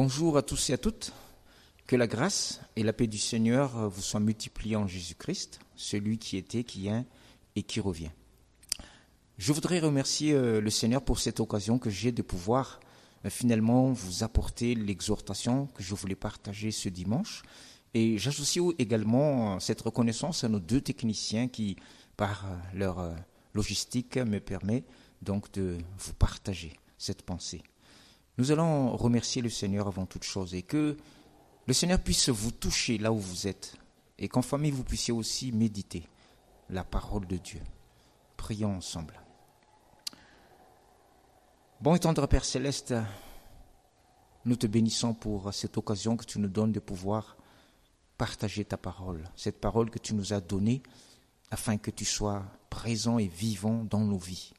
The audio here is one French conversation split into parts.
Bonjour à tous et à toutes. Que la grâce et la paix du Seigneur vous soient multipliées en Jésus-Christ, celui qui était, qui est et qui revient. Je voudrais remercier euh, le Seigneur pour cette occasion que j'ai de pouvoir euh, finalement vous apporter l'exhortation que je voulais partager ce dimanche. Et j'associe également euh, cette reconnaissance à nos deux techniciens qui, par leur logistique, me permet donc de vous partager cette pensée. Nous allons remercier le Seigneur avant toute chose et que le Seigneur puisse vous toucher là où vous êtes et qu'en famille vous puissiez aussi méditer la parole de Dieu. Prions ensemble. Bon et tendre Père céleste, nous te bénissons pour cette occasion que tu nous donnes de pouvoir partager ta parole, cette parole que tu nous as donnée afin que tu sois présent et vivant dans nos vies.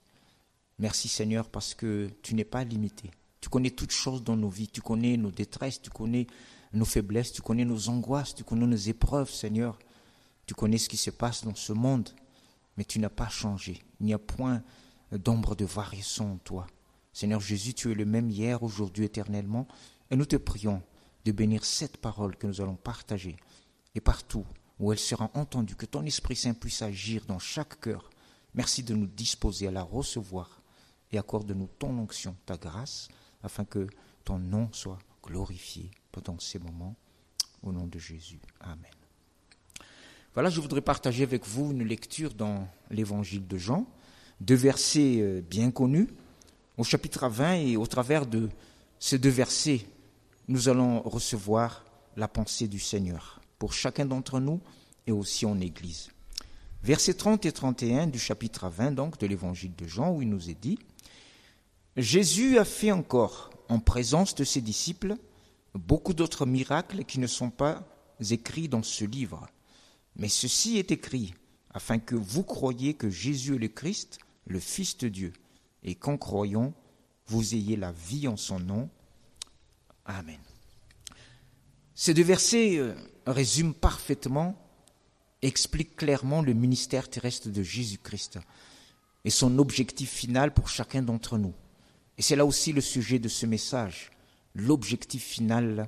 Merci Seigneur parce que tu n'es pas limité. Tu connais toutes choses dans nos vies. Tu connais nos détresses, tu connais nos faiblesses, tu connais nos angoisses, tu connais nos épreuves, Seigneur. Tu connais ce qui se passe dans ce monde, mais tu n'as pas changé. Il n'y a point d'ombre de variation en toi. Seigneur Jésus, tu es le même hier, aujourd'hui, éternellement, et nous te prions de bénir cette parole que nous allons partager, et partout où elle sera entendue, que ton Esprit Saint puisse agir dans chaque cœur. Merci de nous disposer à la recevoir, et accorde-nous ton onction, ta grâce, afin que ton nom soit glorifié pendant ces moments. Au nom de Jésus. Amen. Voilà, je voudrais partager avec vous une lecture dans l'évangile de Jean, deux versets euh, bien connus, au chapitre 20 et au travers de ces deux versets, nous allons recevoir la pensée du Seigneur pour chacun d'entre nous et aussi en Église. Versets 30 et 31 du chapitre 20 donc de l'évangile de Jean où il nous est dit Jésus a fait encore, en présence de ses disciples, beaucoup d'autres miracles qui ne sont pas écrits dans ce livre. Mais ceci est écrit, afin que vous croyiez que Jésus est le Christ, le Fils de Dieu, et qu'en croyant, vous ayez la vie en son nom. Amen. Ces deux versets euh, résument parfaitement, expliquent clairement le ministère terrestre de Jésus-Christ et son objectif final pour chacun d'entre nous. Et c'est là aussi le sujet de ce message, l'objectif final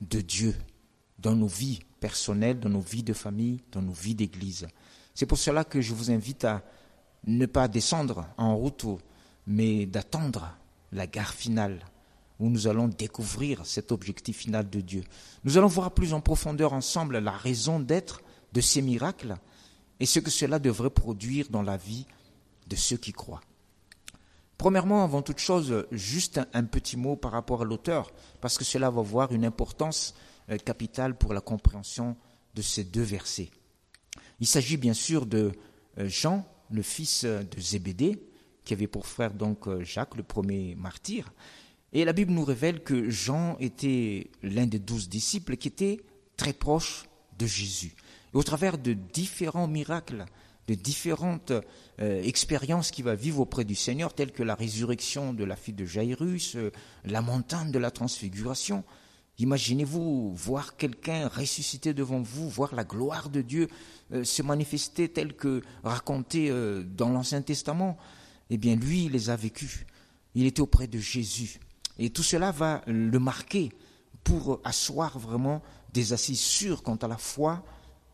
de Dieu dans nos vies personnelles, dans nos vies de famille, dans nos vies d'église. C'est pour cela que je vous invite à ne pas descendre en route, mais d'attendre la gare finale où nous allons découvrir cet objectif final de Dieu. Nous allons voir plus en profondeur ensemble la raison d'être de ces miracles et ce que cela devrait produire dans la vie de ceux qui croient. Premièrement, avant toute chose, juste un, petit mot par rapport à l'auteur, parce que cela va avoir une importance euh, capitale pour la compréhension de ces deux versets. Il s'agit bien sûr de euh, Jean, le fils de Zébédée, qui avait pour frère donc euh, Jacques, le premier martyr. Et la Bible nous révèle que Jean était l'un des douze disciples qui était très proche de Jésus. Au travers de différents miracles, de différentes euh, expériences qu'il va vivre auprès du Seigneur, telles que la résurrection de la fille de Jairus, euh, la montagne de la transfiguration. Imaginez-vous voir quelqu'un ressuscité devant vous, voir la gloire de Dieu euh, se manifester telle que racontée dans l'Ancien Testament. Eh bien, lui, il les a vécus. Il était auprès de Jésus. Et tout cela va le marquer pour asseoir vraiment des assises sûres quant à la foi,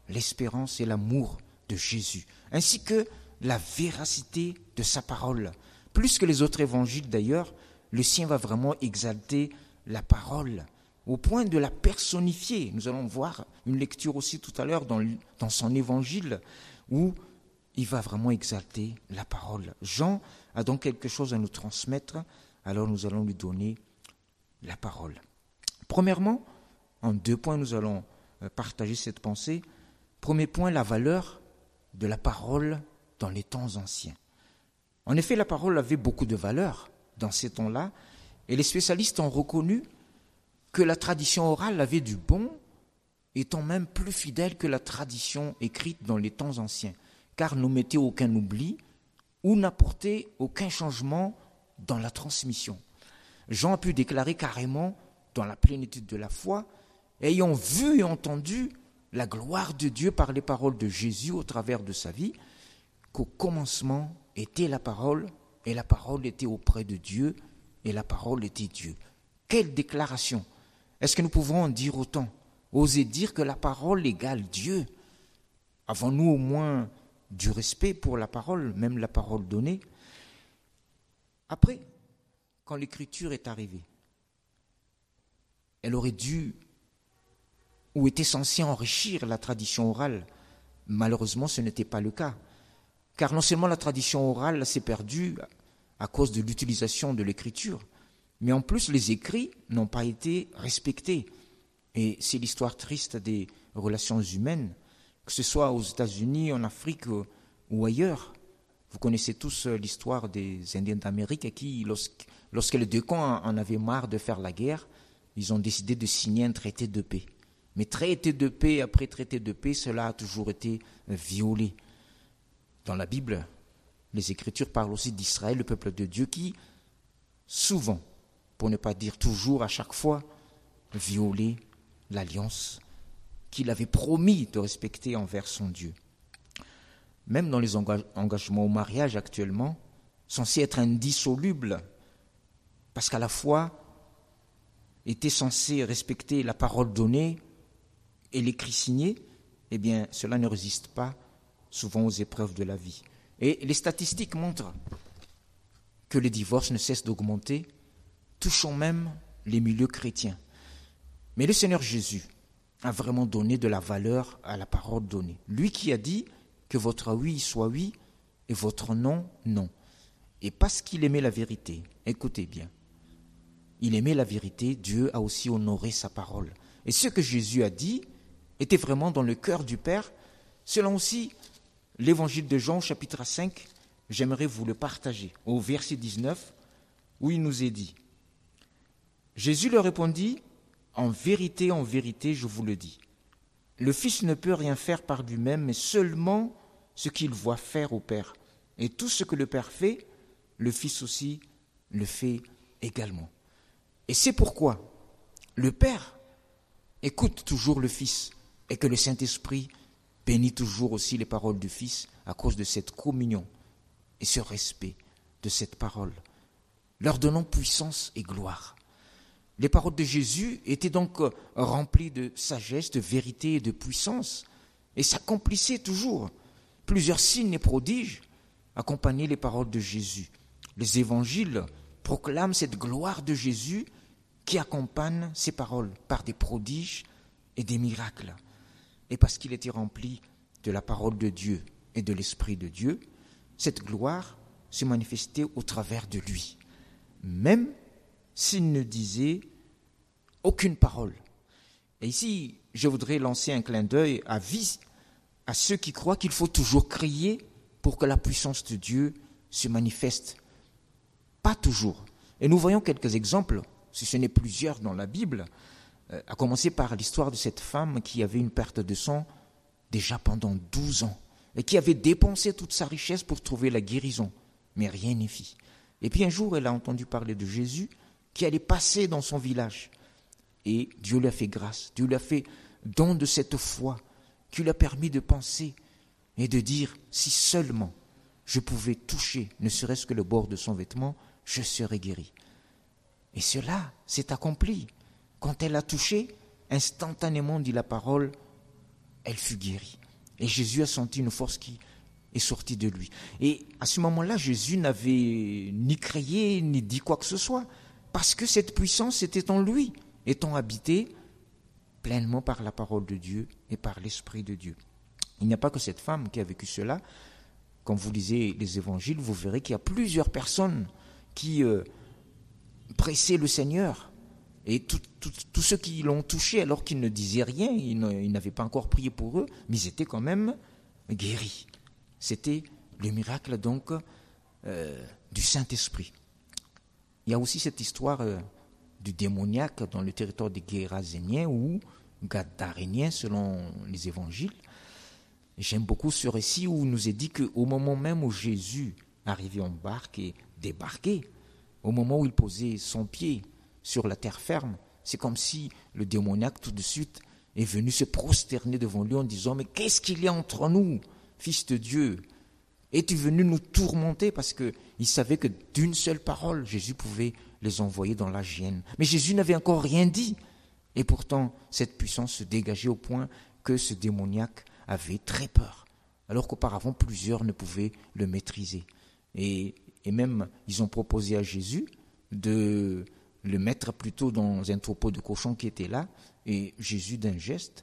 l'espérance et l'amour de Jésus, ainsi que la véracité de sa parole. Plus que les autres évangiles d'ailleurs, le sien va vraiment exalter la parole au point de la personnifier. Nous allons voir une lecture aussi tout à l'heure dans, dans son évangile où il va vraiment exalter la parole. Jean a donc quelque chose à nous transmettre, alors nous allons lui donner la parole. Premièrement, en deux points, nous allons euh, partager cette pensée. Premier point, la valeur de la parole dans les temps anciens. En effet, la parole avait beaucoup de valeur dans ces temps-là, et les spécialistes ont reconnu que la tradition orale avait du bon, étant même plus fidèle que la tradition écrite dans les temps anciens, car n'omettait aucun oubli ou n'apportait aucun changement dans la transmission. Jean a pu déclarer carrément, dans la plénitude de la foi, ayant vu et entendu la gloire de Dieu par les paroles de Jésus au travers de sa vie, qu'au commencement était la parole, et la parole était auprès de Dieu, et la parole était Dieu. Quelle déclaration. Est-ce que nous pouvons en dire autant? Oser dire que la parole égale Dieu. Avons-nous au moins du respect pour la parole, même la parole donnée? Après, quand l'écriture est arrivée, elle aurait dû ou était censée enrichir la tradition orale. Malheureusement, ce n'était pas le cas. Car non seulement la tradition orale s'est perdue à cause de l'utilisation de l'écriture, mais en plus les écrits n'ont pas été respectés. Et c'est l'histoire triste des relations humaines, que ce soit aux États-Unis, en Afrique ou ailleurs. Vous connaissez tous l'histoire des Indiens d'Amérique qui, lorsque les deux camps en avaient marre de faire la guerre, ils ont décidé de signer un traité de paix. Mais traité de paix après traité de paix, cela a toujours été violé. Dans la Bible, les Écritures parlent aussi d'Israël, le peuple de Dieu, qui, souvent, pour ne pas dire toujours, à chaque fois, violait l'alliance qu'il avait promis de respecter envers son Dieu. Même dans les engagements au mariage actuellement, censés être indissolubles, parce qu'à la fois était censé respecter la parole donnée et l'écrit signé, eh bien, cela ne résiste pas souvent aux épreuves de la vie. Et les statistiques montrent que les divorces ne cessent d'augmenter, touchant même les milieux chrétiens. Mais le Seigneur Jésus a vraiment donné de la valeur à la parole donnée. Lui qui a dit que votre oui soit oui et votre non, non. Et parce qu'il aimait la vérité, écoutez bien, il aimait la vérité, Dieu a aussi honoré sa parole. Et ce que Jésus a dit était vraiment dans le cœur du Père. Selon aussi l'évangile de Jean, chapitre 5, j'aimerais vous le partager, au verset 19, où il nous est dit Jésus leur répondit en vérité, en vérité, je vous le dis. Le Fils ne peut rien faire par lui-même, mais seulement ce qu'il voit faire au Père. Et tout ce que le Père fait, le Fils aussi le fait également. Et c'est pourquoi le Père écoute toujours le Fils et que le Saint-Esprit bénit toujours aussi les paroles du Fils à cause de cette communion et ce respect de cette parole, leur donnant puissance et gloire. Les paroles de Jésus étaient donc euh, remplies de sagesse, de vérité et de puissance, et s'accomplissaient toujours. Plusieurs signes et prodiges accompagnaient les paroles de Jésus. Les évangiles proclament cette gloire de Jésus qui accompagne ces paroles par des prodiges et des miracles. Et parce qu'il était rempli de la parole de Dieu et de l'Esprit de Dieu, cette gloire se manifestait au travers de lui. Même s'il ne disait aucune parole. Et ici, je voudrais lancer un clin d'œil à, à ceux qui croient qu'il faut toujours crier pour que la puissance de Dieu se manifeste. Pas toujours. Et nous voyons quelques exemples, si ce n'est plusieurs dans la Bible, à commencer par l'histoire de cette femme qui avait une perte de sang déjà pendant douze ans et qui avait dépensé toute sa richesse pour trouver la guérison, mais rien n'y fit. Et puis un jour, elle a entendu parler de Jésus qui allait passer dans son village. Et Dieu lui a fait grâce, Dieu lui a fait don de cette foi qui lui a permis de penser et de dire, si seulement je pouvais toucher, ne serait-ce que le bord de son vêtement, je serais guéri. Et cela s'est accompli. Quand elle a touché, instantanément, dit la parole, elle fut guérie. Et Jésus a senti une force qui est sortie de lui. Et à ce moment-là, Jésus n'avait ni crié, ni dit quoi que ce soit parce que cette puissance était en lui, étant habité pleinement par la parole de Dieu et par l'Esprit de Dieu. Il n'y a pas que cette femme qui a vécu cela. Quand vous lisez les évangiles, vous verrez qu'il y a plusieurs personnes qui euh, pressaient le Seigneur. Et tous ceux qui l'ont touché alors qu'ils ne disaient rien, ils n'avaient pas encore prié pour eux, mais ils étaient quand même guéris. C'était le miracle donc euh, du Saint-Esprit. Il y a aussi cette histoire euh, du démoniaque dans le territoire des Guérazéniens ou Gadaréniens selon les évangiles. J'aime beaucoup ce récit où il nous est dit qu'au moment même où Jésus arrivait en barque et débarquait, au moment où il posait son pied sur la terre ferme, c'est comme si le démoniaque tout de suite est venu se prosterner devant lui en disant Mais qu'est-ce qu'il y a entre nous, fils de Dieu? Es-tu venu nous tourmenter? Parce qu'il savait que d'une seule parole, Jésus pouvait les envoyer dans la gêne. Mais Jésus n'avait encore rien dit. Et pourtant, cette puissance se dégageait au point que ce démoniaque avait très peur, alors qu'auparavant plusieurs ne pouvaient le maîtriser. Et, et, même, ils ont proposé à Jésus de le mettre plutôt dans un troupeau de cochons qui était là, et Jésus, d'un geste,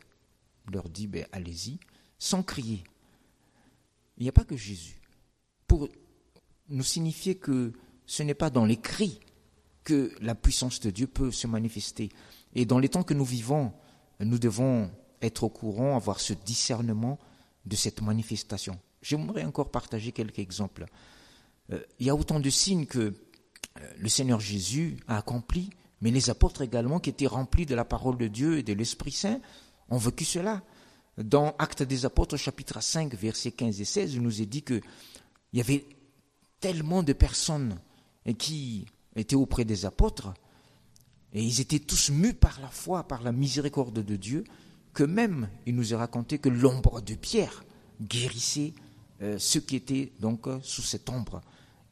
leur dit, ben, allez-y, sans crier. Il n'y a pas que Jésus. Pour nous signifier que ce n'est pas dans les cris que la puissance de Dieu peut se manifester. Et dans les temps que nous vivons, nous devons être au courant, avoir ce discernement de cette manifestation. J'aimerais encore partager quelques exemples. Euh, il y a autant de signes que le Seigneur Jésus a accomplis, mais les apôtres également, qui étaient remplis de la parole de Dieu et de l'Esprit Saint, ont vécu cela. Dans Actes des Apôtres, chapitre 5, versets 15 et 16, il nous est dit qu'il y avait tellement de personnes qui étaient auprès des apôtres, et ils étaient tous mus par la foi, par la miséricorde de Dieu, que même, il nous est raconté que l'ombre de Pierre guérissait euh, ceux qui étaient donc euh, sous cette ombre.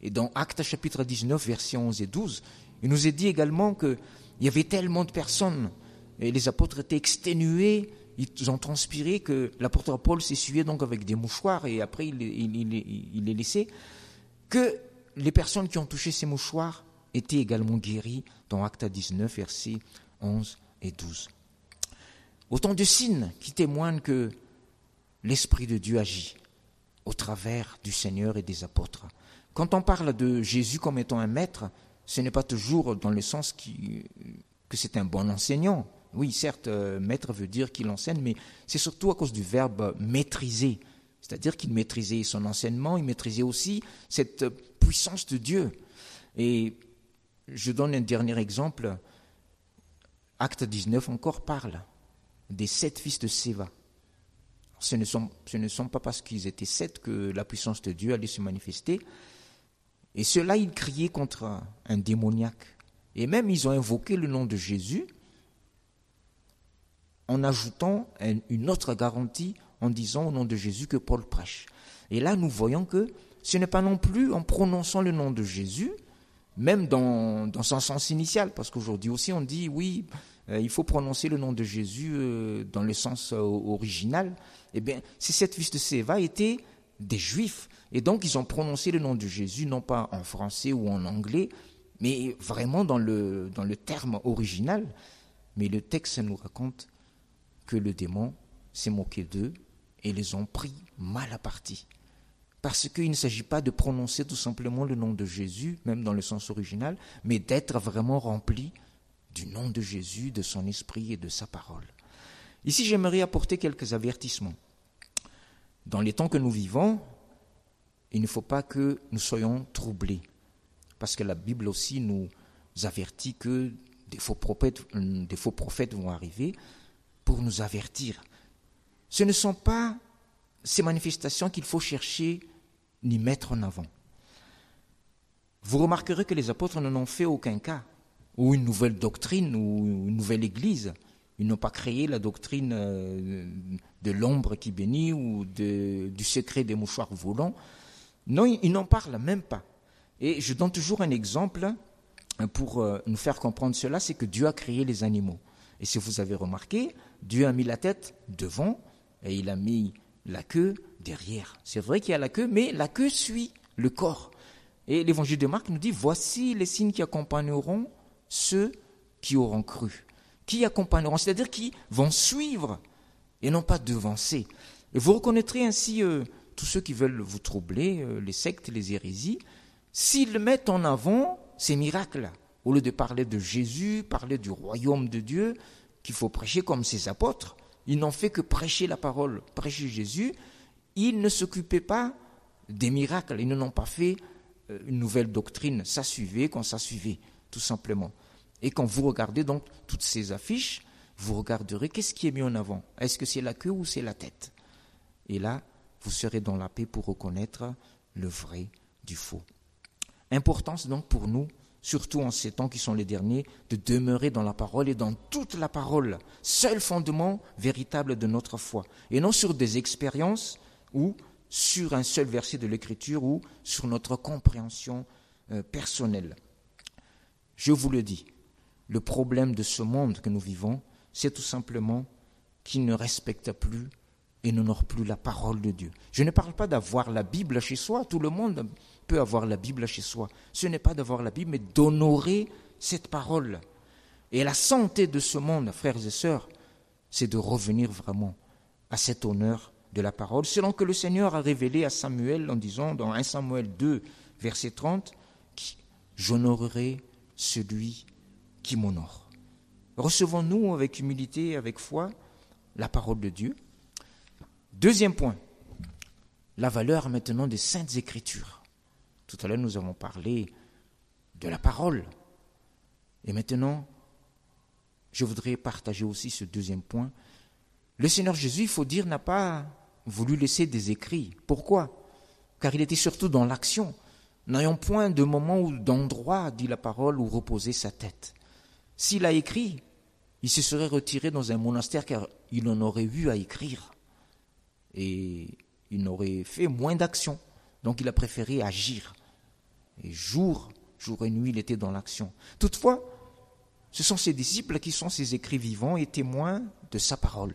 Et dans Actes chapitre 19, versets 11 et 12, il nous est dit également qu'il y avait tellement de personnes, et les apôtres étaient exténués, ils ont transpiré que l'apôtre Paul s'essuyait donc avec des mouchoirs et après il, les laissait, que les personnes qui ont touché ces mouchoirs étaient également guéries dans Acte 19, versets 11 et 12. Autant de signes qui témoignent que l'Esprit de Dieu agit au travers du Seigneur et des apôtres. Quand on parle de Jésus comme étant un maître, ce n'est pas toujours dans le sens que c'est un bon enseignant. Oui, certes, euh, maître veut dire qu'il enseigne, mais c'est surtout à cause du verbe maîtriser. C'est-à-dire qu'il maîtrisait son enseignement, il maîtrisait aussi cette puissance de Dieu. Et je donne un dernier exemple. Acte 19 encore parle des sept fils de Séva. Ce ne, sont, pas parce qu'ils étaient sept que la puissance de Dieu allait se manifester. Et ceux-là, ils criaient contre un, démoniaque. Et même, ils ont invoqué le nom de Jésus en ajoutant une autre garantie en disant au nom de Jésus que Paul prêche. Et là, nous voyons que ce n'est pas non plus en prononçant le nom de Jésus, même dans, son sens initial, parce qu'aujourd'hui aussi on dit oui, il faut prononcer le nom de Jésus euh, dans le sens euh, original, eh bien, ces sept fils de Séva étaient des juifs. Et donc, ils ont prononcé le nom de Jésus, non pas en français ou en anglais, mais vraiment dans le, dans le terme original. Mais le texte nous raconte que le démon s'est moqué d'eux et les ont pris mal à partie. Parce qu'il ne s'agit pas de prononcer tout simplement le nom de Jésus, même dans le sens original, mais d'être vraiment rempli du nom de Jésus, de son esprit et de sa parole. Ici, j'aimerais apporter quelques avertissements. Dans les temps que nous vivons, il ne faut pas que nous soyons troublés, parce que la Bible aussi nous avertit que des faux prophètes, faux prophètes vont arriver pour nous avertir. Ce ne sont pas ces manifestations qu'il faut chercher ni mettre en avant. Vous remarquerez que les apôtres n'en ont fait aucun cas ou une nouvelle doctrine ou une nouvelle église. Ils n'ont pas créé la doctrine euh, de l'ombre qui bénit ou du secret des mouchoirs volants. Non, ils n'en parlent même pas. Et je donne toujours un exemple pour euh, nous faire comprendre cela, c'est que Dieu a créé les animaux. Et si vous avez remarqué, Dieu a mis la tête devant et il a mis la queue derrière. C'est vrai qu'il y a la queue, mais la queue suit le corps. Et l'évangile de Marc nous dit, voici les signes qui accompagneront ceux qui auront cru, qui accompagneront, c'est-à-dire qui vont suivre et non pas devancer. Et vous reconnaîtrez ainsi euh, tous ceux qui veulent vous troubler, euh, les sectes, les hérésies, s'ils mettent en avant ces miracles, au lieu de parler de Jésus, parler du royaume de Dieu, qu'il faut prêcher comme ses apôtres, ils n'ont fait que prêcher la parole, prêcher Jésus, ils ne s'occupaient pas des miracles, ils n'ont pas fait euh, une nouvelle doctrine, ça suivait quand ça suivait, tout simplement. Et quand vous regardez donc toutes ces affiches, vous regarderez qu'est-ce qui est mis en avant. Est-ce que c'est la queue ou c'est la tête? Et là, vous serez dans la paix pour reconnaître le vrai du faux. Importance donc pour nous, surtout en ces temps qui sont les derniers, de demeurer dans la parole et dans toute la parole, seul fondement véritable de notre foi, et non sur des expériences ou sur un seul verset de l'Écriture ou sur notre compréhension euh, personnelle. Je vous le dis, le problème de ce monde que nous vivons, c'est tout simplement qu'ils ne respectent plus et n'honorent plus la parole de Dieu. Je ne parle pas d'avoir la Bible chez soi, tout le monde peut avoir la Bible chez soi. Ce n'est pas d'avoir la Bible, mais d'honorer cette parole. Et la santé de ce monde, frères et sœurs, c'est de revenir vraiment à cet honneur de la parole, selon que le Seigneur a révélé à Samuel en disant dans 1 Samuel 2, verset 30, J'honorerai celui qui m'honore. Recevons-nous avec humilité, avec foi, la parole de Dieu. Deuxième point, la valeur maintenant des saintes écritures. Tout à l'heure, nous avons parlé de la parole. Et maintenant, je voudrais partager aussi ce deuxième point. Le Seigneur Jésus, il faut dire, n'a pas voulu laisser des écrits. Pourquoi? Car il était surtout dans l'action. N'ayons point de moment ou d'endroit, dit la parole, où reposer sa tête. S'il a écrit, il se serait retiré dans un monastère car il en aurait eu à écrire. Et il n'aurait fait moins d'action. Donc il a préféré agir. Et jour, jour et nuit, il était dans l'action. Toutefois, ce sont ses disciples qui sont ses écrits vivants et témoins de sa parole.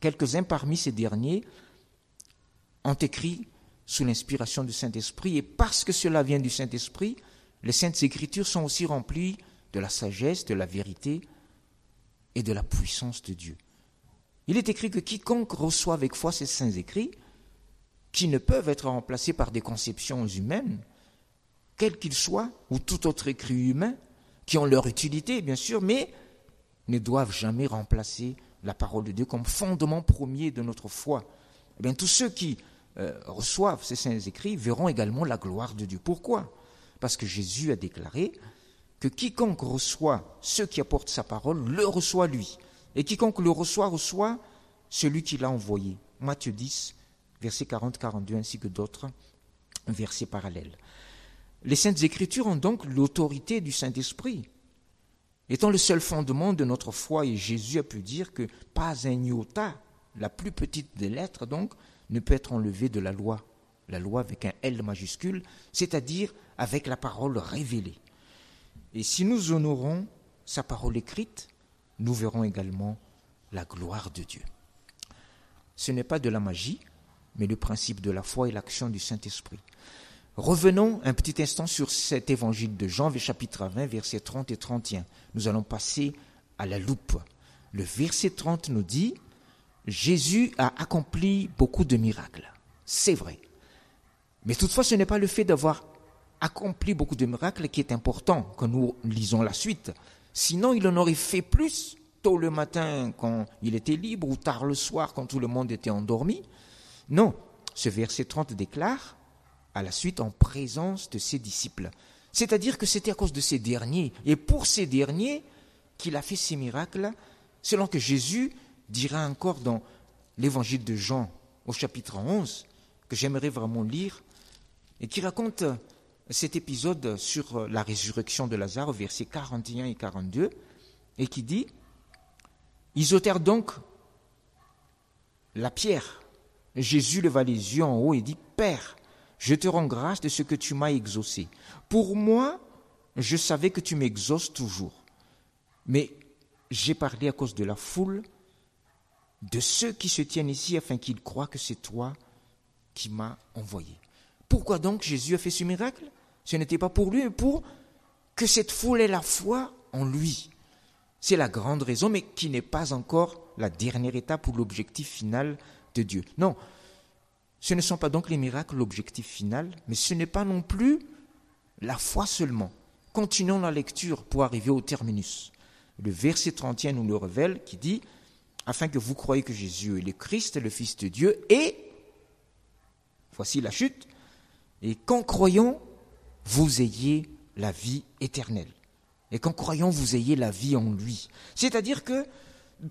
Quelques-uns parmi ces derniers ont écrit sous l'inspiration du Saint-Esprit, et parce que cela vient du Saint-Esprit, les saintes écritures sont aussi remplies de la sagesse, de la vérité et de la puissance de Dieu. Il est écrit que quiconque reçoit avec foi ces saints écrits, qui ne peuvent être remplacés par des conceptions humaines, quels qu'ils soient, ou tout autre écrit humain, qui ont leur utilité, bien sûr, mais ne doivent jamais remplacer la parole de Dieu comme fondement premier de notre foi. Eh bien, tous ceux qui euh, reçoivent ces saints écrits verront également la gloire de Dieu. Pourquoi? Parce que Jésus a déclaré que quiconque reçoit ceux qui apportent sa parole, le reçoit lui. Et quiconque le reçoit, reçoit celui qui l'a envoyé. Matthieu 10, versets 40-42, ainsi que d'autres versets parallèles. Les saintes écritures ont donc l'autorité du Saint-Esprit étant le seul fondement de notre foi, et Jésus a pu dire que pas un iota, la plus petite des lettres donc, ne peut être enlevé de la loi. La loi avec un L majuscule, c'est-à-dire avec la parole révélée. Et si nous honorons sa parole écrite, nous verrons également la gloire de Dieu. Ce n'est pas de la magie, mais le principe de la foi et l'action du Saint-Esprit. Revenons un petit instant sur cet évangile de Jean, chapitre 20, versets 30 et 31. Nous allons passer à la loupe. Le verset 30 nous dit, Jésus a accompli beaucoup de miracles. C'est vrai. Mais toutefois, ce n'est pas le fait d'avoir accompli beaucoup de miracles qui est important quand nous lisons la suite. Sinon, il en aurait fait plus tôt le matin quand il était libre ou tard le soir quand tout le monde était endormi. Non, ce verset 30 déclare, à la suite en présence de ses disciples. C'est-à-dire que c'était à cause de ces derniers, et pour ces derniers, qu'il a fait ces miracles, selon que Jésus dira encore dans l'évangile de Jean au chapitre 11, que j'aimerais vraiment lire, et qui raconte cet épisode sur la résurrection de Lazare, versets 41 et 42, et qui dit, ils ôtèrent donc la pierre. Jésus leva les yeux en haut et dit, Père, je te rends grâce de ce que tu m'as exaucé. Pour moi, je savais que tu m'exauces toujours. Mais j'ai parlé à cause de la foule, de ceux qui se tiennent ici, afin qu'ils croient que c'est toi qui m'as envoyé. Pourquoi donc Jésus a fait ce miracle? Ce n'était pas pour lui, mais pour que cette foule ait la foi en lui. C'est la grande raison, mais qui n'est pas encore la dernière étape ou l'objectif final de Dieu. Non, ce ne sont pas donc les miracles l'objectif final, mais ce n'est pas non plus la foi seulement. Continuons la lecture pour arriver au terminus. Le verset 31 nous le révèle qui dit Afin que vous croyez que Jésus est le Christ, le Fils de Dieu, et, voici la chute, et qu'en croyant, vous ayez la vie éternelle. Et qu'en croyant, vous ayez la vie en lui. C'est-à-dire que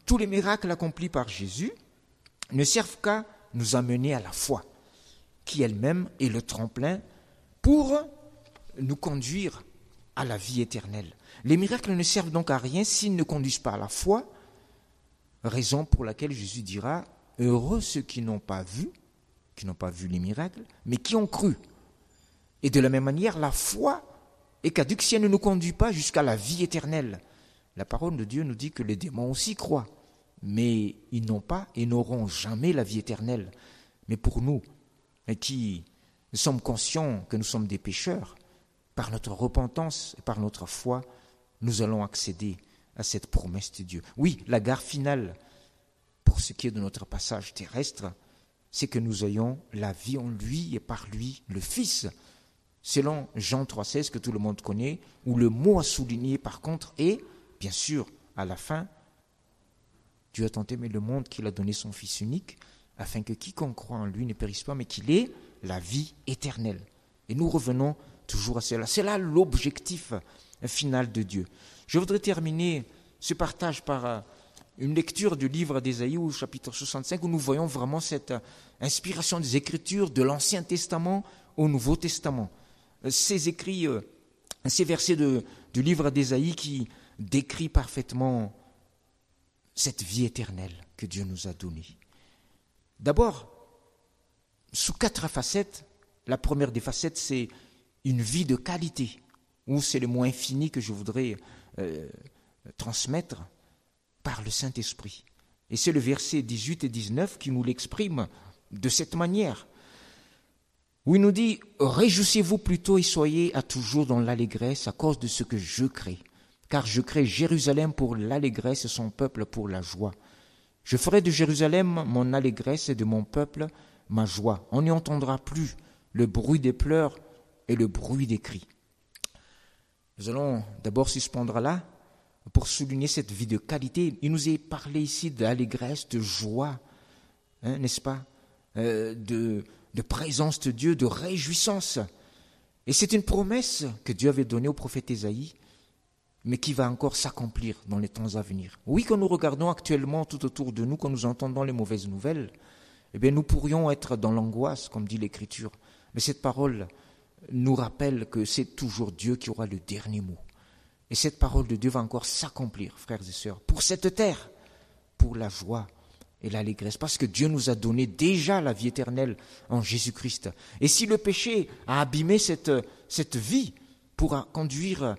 tous les miracles accomplis par Jésus ne servent qu'à nous amener à la foi, qui elle-même est le tremplin pour nous conduire à la vie éternelle. Les miracles ne servent donc à rien s'ils ne conduisent pas à la foi, raison pour laquelle Jésus dira, heureux ceux qui n'ont pas vu, qui n'ont pas vu les miracles, mais qui ont cru. Et de la même manière, la foi est caduque si elle ne nous conduit pas jusqu'à la vie éternelle. La parole de Dieu nous dit que les démons aussi croient, mais ils n'ont pas et n'auront jamais la vie éternelle. Mais pour nous, qui sommes conscients que nous sommes des pécheurs, par notre repentance et par notre foi, nous allons accéder à cette promesse de Dieu. Oui, la gare finale, pour ce qui est de notre passage terrestre, c'est que nous ayons la vie en lui et par lui le Fils. Selon Jean 3,16 que tout le monde connaît, où le mot à souligner par contre est, bien sûr, à la fin, Dieu a tant aimé le monde qu'il a donné son Fils unique, afin que quiconque croit en lui ne périsse pas, mais qu'il ait la vie éternelle. Et nous revenons toujours à cela. C'est là l'objectif final de Dieu. Je voudrais terminer ce partage par euh, une lecture du livre d'Ésaïe au chapitre 65 où nous voyons vraiment cette euh, inspiration des Écritures de l'Ancien Testament au Nouveau Testament. Euh, ces écrits, ces versets du livre d'Ésaïe qui décrit parfaitement cette vie éternelle que Dieu nous a donnée. D'abord, sous quatre facettes, la première des facettes, c'est une vie de qualité, ou c'est le mot infini que je voudrais euh, transmettre par le Saint-Esprit. Et c'est le verset 18 et 19 qui nous l'exprime de cette manière, où il nous dit, Réjouissez-vous plutôt et soyez à toujours dans l'allégresse à cause de ce que je crée, car je crée Jérusalem pour l'allégresse et son peuple pour la joie. Je ferai de Jérusalem mon allégresse et de mon peuple ma joie. On n'y entendra plus le bruit des pleurs et le bruit des cris. Nous allons d'abord suspendre là pour souligner cette vie de qualité. Il nous est parlé ici d'allégresse, de joie, hein, n'est-ce pas, euh, de, présence de Dieu, de réjouissance. Et c'est une promesse que Dieu avait donnée au prophète Ésaïe, mais qui va encore s'accomplir dans les temps à venir. Oui, quand nous regardons actuellement tout autour de nous, quand nous entendons les mauvaises nouvelles, eh bien, nous pourrions être dans l'angoisse, comme dit l'Écriture. Mais cette parole nous rappelle que c'est toujours Dieu qui aura le dernier mot. Et cette parole de Dieu va encore s'accomplir, frères et sœurs, pour cette terre, pour la joie et l'allégresse, parce que Dieu nous a donné déjà la vie éternelle en Jésus-Christ. Et si le péché a abîmé cette, cette vie pour conduire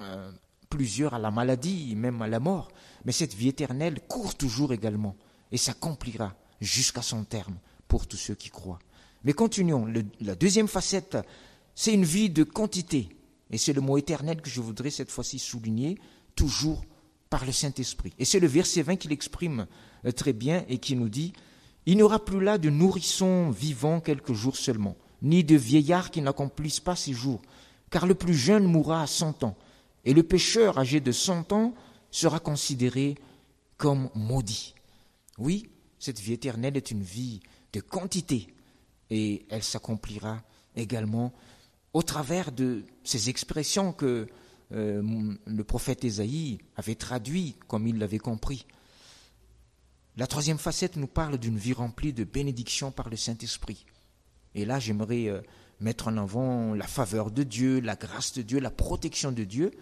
euh, plusieurs à la maladie, même à la mort, mais cette vie éternelle court toujours également et s'accomplira jusqu'à son terme pour tous ceux qui croient. Mais continuons. la deuxième facette c'est une vie de quantité. Et c'est le mot éternel que je voudrais cette fois-ci souligner, toujours par le Saint-Esprit. Et c'est le verset 20 qui l'exprime euh, très bien et qui nous dit, Il n'y aura plus là de nourrissons vivants quelques jours seulement, ni de vieillards qui n'accomplissent pas ces jours, car le plus jeune mourra à cent ans, et le pécheur âgé de cent ans sera considéré comme maudit. Oui, cette vie éternelle est une vie de quantité, et elle s'accomplira également au travers de ces expressions que euh, le prophète Ésaïe avait traduites comme il l'avait compris. La troisième facette nous parle d'une vie remplie de bénédictions par le Saint-Esprit. Et là, j'aimerais euh, mettre en avant la faveur de Dieu, la grâce de Dieu, la protection de Dieu,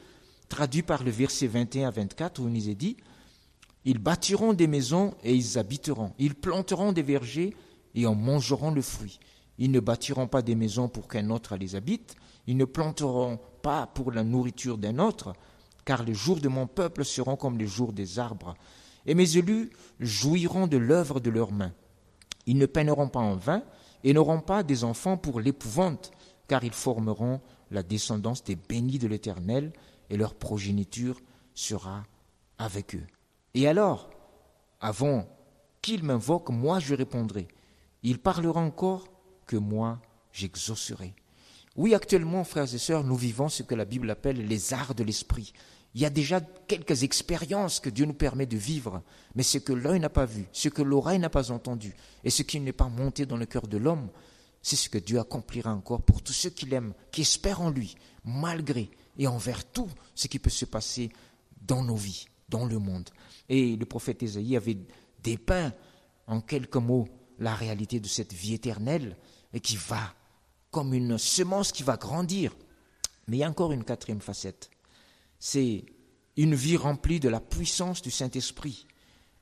traduit par le verset 21 à 24 où il nous est dit Ils bâtiront des maisons et ils habiteront. Ils planteront des vergers et en mangeront le fruit. Ils ne bâtiront pas des maisons pour qu'un autre les habite, ils ne planteront pas pour la nourriture d'un autre, car les jours de mon peuple seront comme les jours des arbres, et mes élus jouiront de l'œuvre de leurs mains. Ils ne peineront pas en vain, et n'auront pas des enfants pour l'épouvante, car ils formeront la descendance des bénis de l'Éternel, et leur progéniture sera avec eux. Et alors, avant qu'ils m'invoquent, moi je répondrai. Il parlera encore que moi j'exaucerai. Oui, actuellement, frères et sœurs, nous vivons ce que la Bible appelle les arts de l'esprit. Il y a déjà quelques expériences que Dieu nous permet de vivre, mais ce que l'œil n'a pas vu, ce que l'oreille n'a pas entendu, et ce qui n'est pas monté dans le cœur de l'homme, c'est ce que Dieu accomplira encore pour tous ceux qui l'aiment, qui espèrent en lui, malgré et envers tout ce qui peut se passer dans nos vies, dans le monde. Et le prophète Ésaïe avait dépeint en quelques mots la réalité de cette vie éternelle et qui va comme une semence qui va grandir. Mais il y a encore une quatrième facette. C'est une vie remplie de la puissance du Saint-Esprit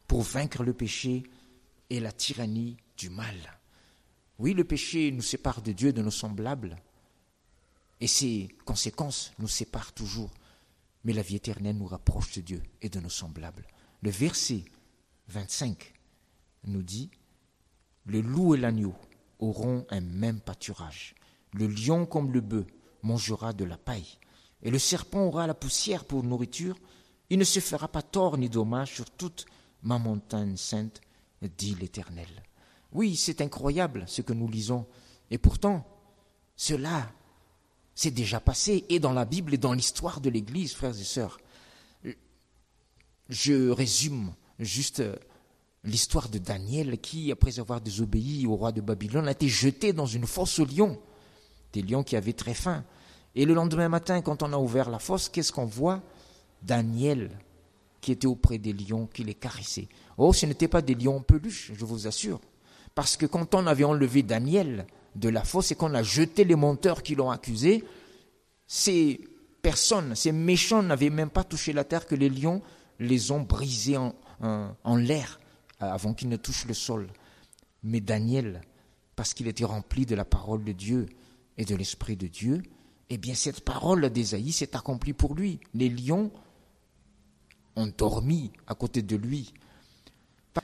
pour vaincre le péché et la tyrannie du mal. Oui, le péché nous sépare de Dieu, de nos semblables, et ses conséquences nous séparent toujours mais la vie éternelle nous rapproche de Dieu et de nos semblables. Le verset 25 nous dit, le loup et l'agneau auront un même pâturage. Le lion comme le bœuf mangera de la paille, et le serpent aura la poussière pour nourriture. Il ne se fera pas tort ni dommage sur toute ma montagne sainte, dit l'Éternel. Oui, c'est incroyable ce que nous lisons, et pourtant, cela s'est déjà passé, et dans la Bible et dans l'histoire de l'Église, frères et sœurs. Je résume juste l'histoire de Daniel qui, après avoir désobéi au roi de Babylone, a été jeté dans une fosse aux lions, des lions qui avaient très faim. Et le lendemain matin, quand on a ouvert la fosse, qu'est-ce qu'on voit? Daniel qui était auprès des lions, qui les caressait. Oh, ce n'étaient pas des lions peluches, je vous assure. Parce que quand on avait enlevé Daniel de la fosse et qu'on a jeté les monteurs qui l'ont accusé, ces personnes, ces méchants n'avaient même pas touché la terre que les lions les ont brisés en l'air avant qu'il ne touche le sol. Mais Daniel, parce qu'il était rempli de la parole de Dieu et de l'Esprit de Dieu, eh bien cette parole d'Ésaïe s'est accomplie pour lui. Les lions ont dormi à côté de lui.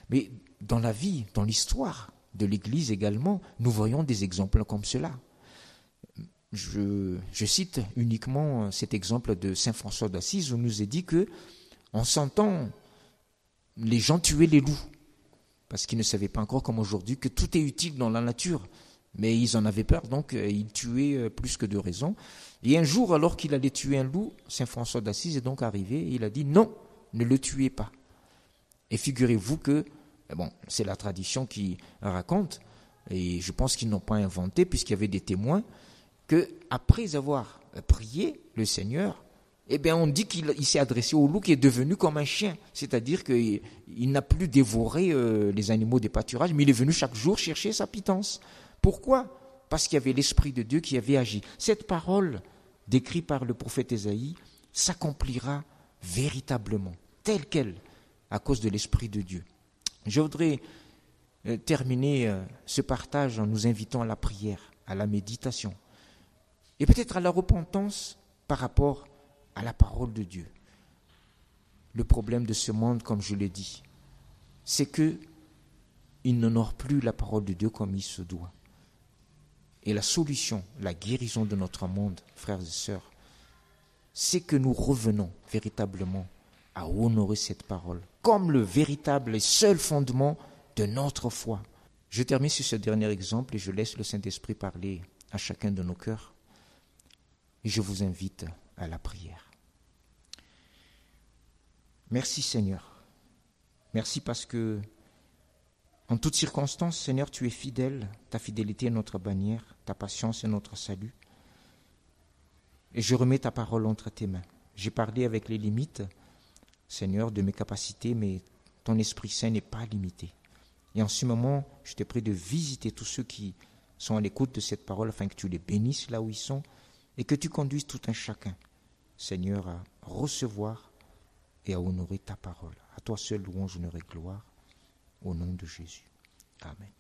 Mais dans la vie, dans l'histoire de l'Église également, nous voyons des exemples comme cela. Je, je, cite uniquement cet exemple de Saint François d'Assise où nous est dit que, en sentant les gens tuer les loups, parce qu'ils ne savaient pas encore comme aujourd'hui que tout est utile dans la nature. Mais ils en avaient peur, donc euh, ils tuaient euh, plus que de raison. Et un jour, alors qu'il allait tuer un loup, Saint François d'Assise est donc arrivé et il a dit non, ne le tuez pas. Et figurez-vous que, eh bon, c'est la tradition qui raconte, et je pense qu'ils n'ont pas inventé, puisqu'il y avait des témoins, que après avoir prié le Seigneur, eh bien, on dit qu'il s'est adressé au loup qui est devenu comme un chien. C'est-à-dire qu'il n'a plus dévoré euh, les animaux des pâturages, mais il est venu chaque jour chercher sa pitance. Pourquoi? Parce qu'il y avait l'Esprit de Dieu qui avait agi. Cette parole, décrite par le prophète Ésaïe, s'accomplira véritablement, telle qu'elle, à cause de l'Esprit de Dieu. Je voudrais euh, terminer euh, ce partage en nous invitant à la prière, à la méditation, et peut-être à la repentance par rapport à la parole de Dieu. Le problème de ce monde, comme je l'ai dit, c'est que il n'honore plus la parole de Dieu comme il se doit. Et la solution, la guérison de notre monde, frères et sœurs, c'est que nous revenons véritablement à honorer cette parole comme le véritable et seul fondement de notre foi. Je termine sur ce dernier exemple et je laisse le Saint-Esprit parler à chacun de nos cœurs. Et je vous invite à la prière. Merci Seigneur. Merci parce que, en toutes circonstances, Seigneur, tu es fidèle. Ta fidélité est notre bannière, ta patience est notre salut. Et je remets ta parole entre tes mains. J'ai parlé avec les limites, Seigneur, de mes capacités, mais ton Esprit Saint n'est pas limité. Et en ce moment, je te prie de visiter tous ceux qui sont à l'écoute de cette parole afin que tu les bénisses là où ils sont et que tu conduises tout un chacun Seigneur, à recevoir et à honorer ta parole. À toi seul louange, honneur et gloire, au nom de Jésus. Amen.